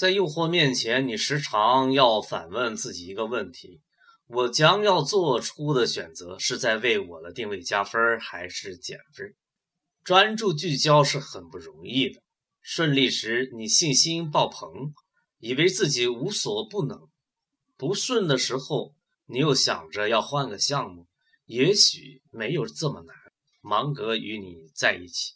在诱惑面前，你时常要反问自己一个问题，我将要做出的选择是在为我的定位加分还是减分？专注聚焦是很不容易的，顺利时你信心爆棚，以为自己无所不能，不顺的时候你又想着要换个项目。也许没有这么难，芒格与你在一起。